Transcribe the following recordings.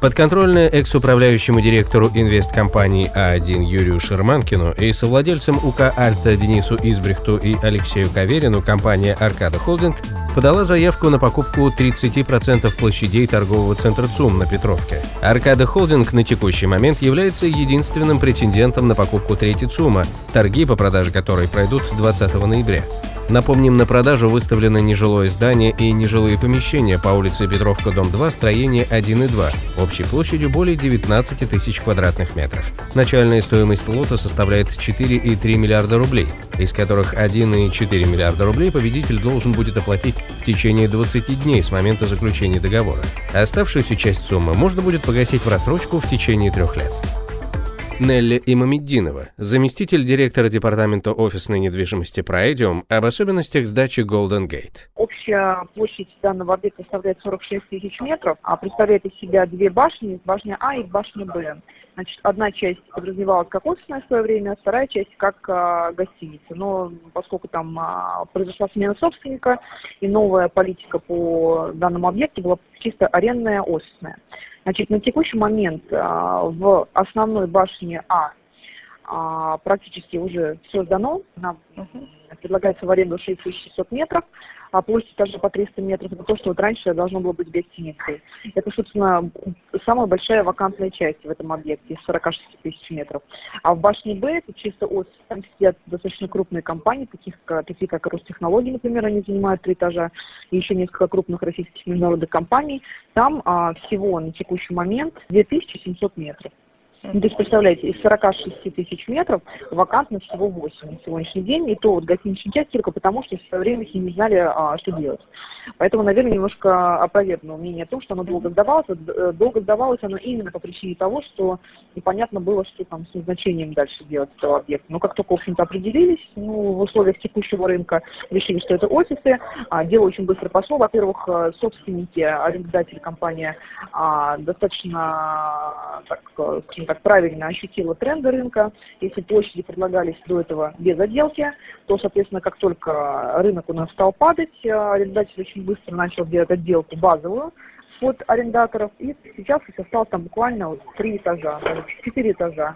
Подконтрольная экс-управляющему директору инвесткомпании А1 Юрию Шерманкину и совладельцам УК «Альта» Денису Избрехту и Алексею Каверину компания «Аркада Холдинг» подала заявку на покупку 30% площадей торгового центра ЦУМ на Петровке. «Аркада Холдинг» на текущий момент является единственным претендентом на покупку третьей ЦУМа, торги по продаже которой пройдут 20 ноября. Напомним, на продажу выставлены нежилое здание и нежилые помещения по улице Петровка, дом 2, строение 1 и 2, общей площадью более 19 тысяч квадратных метров. Начальная стоимость лота составляет 4,3 миллиарда рублей, из которых 1,4 миллиарда рублей победитель должен будет оплатить в течение 20 дней с момента заключения договора. Оставшуюся часть суммы можно будет погасить в рассрочку в течение трех лет. Нелли Имамеддинова, заместитель директора департамента офисной недвижимости «Проэдиум» об особенностях сдачи Golden Gate. Общая площадь данного объекта составляет 46 тысяч метров, а представляет из себя две башни, башня А и башня Б. Значит, одна часть подразумевалась как офисная в свое время, а вторая часть как а, гостиница. Но поскольку там а, произошла смена собственника и новая политика по данному объекту была чисто арендная офисная. Значит, на текущий момент а, в основной башне А а, практически уже все сдано. Нам предлагается в аренду 6600 метров, а площадь также по 300 метров. Это то, что вот раньше должно было быть гостиницей. Это, собственно, самая большая вакантная часть в этом объекте, из 46 тысяч метров. А в башне Б, это чисто офис, там сидят достаточно крупные компании, таких, такие как Ростехнологии, например, они занимают три этажа, и еще несколько крупных российских международных компаний. Там а, всего на текущий момент 2700 метров. Ну, то есть, представляете, из 46 тысяч метров вакантно всего 8 на сегодняшний день, и то вот гостиничная часть только потому, что в свое время все не знали, а, что делать. Поэтому, наверное, немножко опровергну мнение о том, что оно долго сдавалось. Э, долго сдавалось оно именно по причине того, что непонятно было, что там с назначением дальше делать этого объекта. Но как только, в общем-то, определились, ну, в условиях текущего рынка решили, что это офисы, а, дело очень быстро пошло. Во-первых, э, собственники, арендодатели компания а, достаточно, так, скажем так, так правильно ощутила тренды рынка. Если площади предлагались до этого без отделки, то, соответственно, как только рынок у нас стал падать, э, арендодатель очень быстро начал делать отделку базовую под арендаторов. И сейчас осталось там буквально вот три этажа, четыре этажа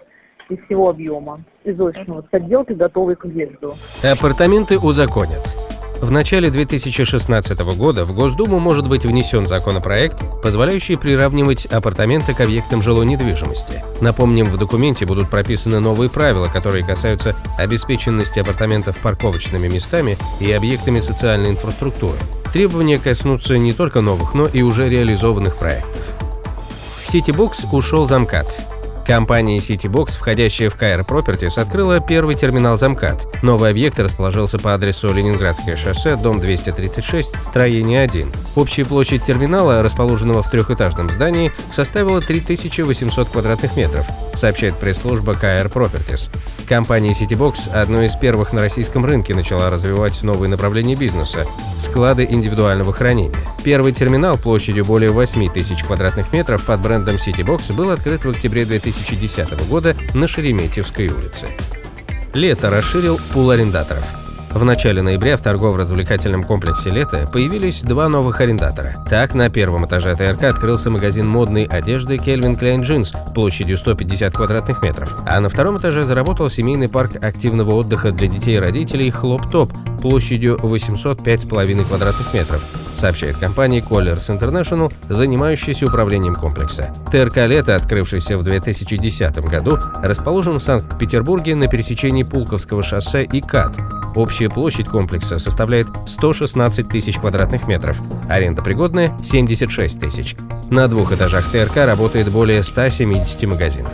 из всего объема из офисного с отделкой, готовой к въезду. Апартаменты узаконят. В начале 2016 года в Госдуму может быть внесен законопроект, позволяющий приравнивать апартаменты к объектам жилой недвижимости. Напомним, в документе будут прописаны новые правила, которые касаются обеспеченности апартаментов парковочными местами и объектами социальной инфраструктуры. Требования коснутся не только новых, но и уже реализованных проектов. Citybox ушел замкат. Компания CityBox, входящая в KR Properties, открыла первый терминал замкат. Новый объект расположился по адресу Ленинградское шоссе, дом 236, строение 1. Общая площадь терминала, расположенного в трехэтажном здании, составила 3800 квадратных метров, сообщает пресс-служба KR Properties. Компания CityBox одной из первых на российском рынке начала развивать новые направления бизнеса – склады индивидуального хранения. Первый терминал площадью более 8 тысяч квадратных метров под брендом CityBox был открыт в октябре 2010 года на Шереметьевской улице. Лето расширил пул арендаторов – в начале ноября в торгово-развлекательном комплексе «Лето» появились два новых арендатора. Так, на первом этаже ТРК открылся магазин модной одежды Kelvin Klein Jeans площадью 150 квадратных метров, а на втором этаже заработал семейный парк активного отдыха для детей и родителей «Хлоп Топ» площадью 805,5 квадратных метров, сообщает компания Colliers International, занимающаяся управлением комплекса. ТРК «Лето», открывшийся в 2010 году, расположен в Санкт-Петербурге на пересечении Пулковского шоссе и КАТ. Общая площадь комплекса составляет 116 тысяч квадратных метров, аренда пригодная – 76 тысяч. На двух этажах ТРК работает более 170 магазинов.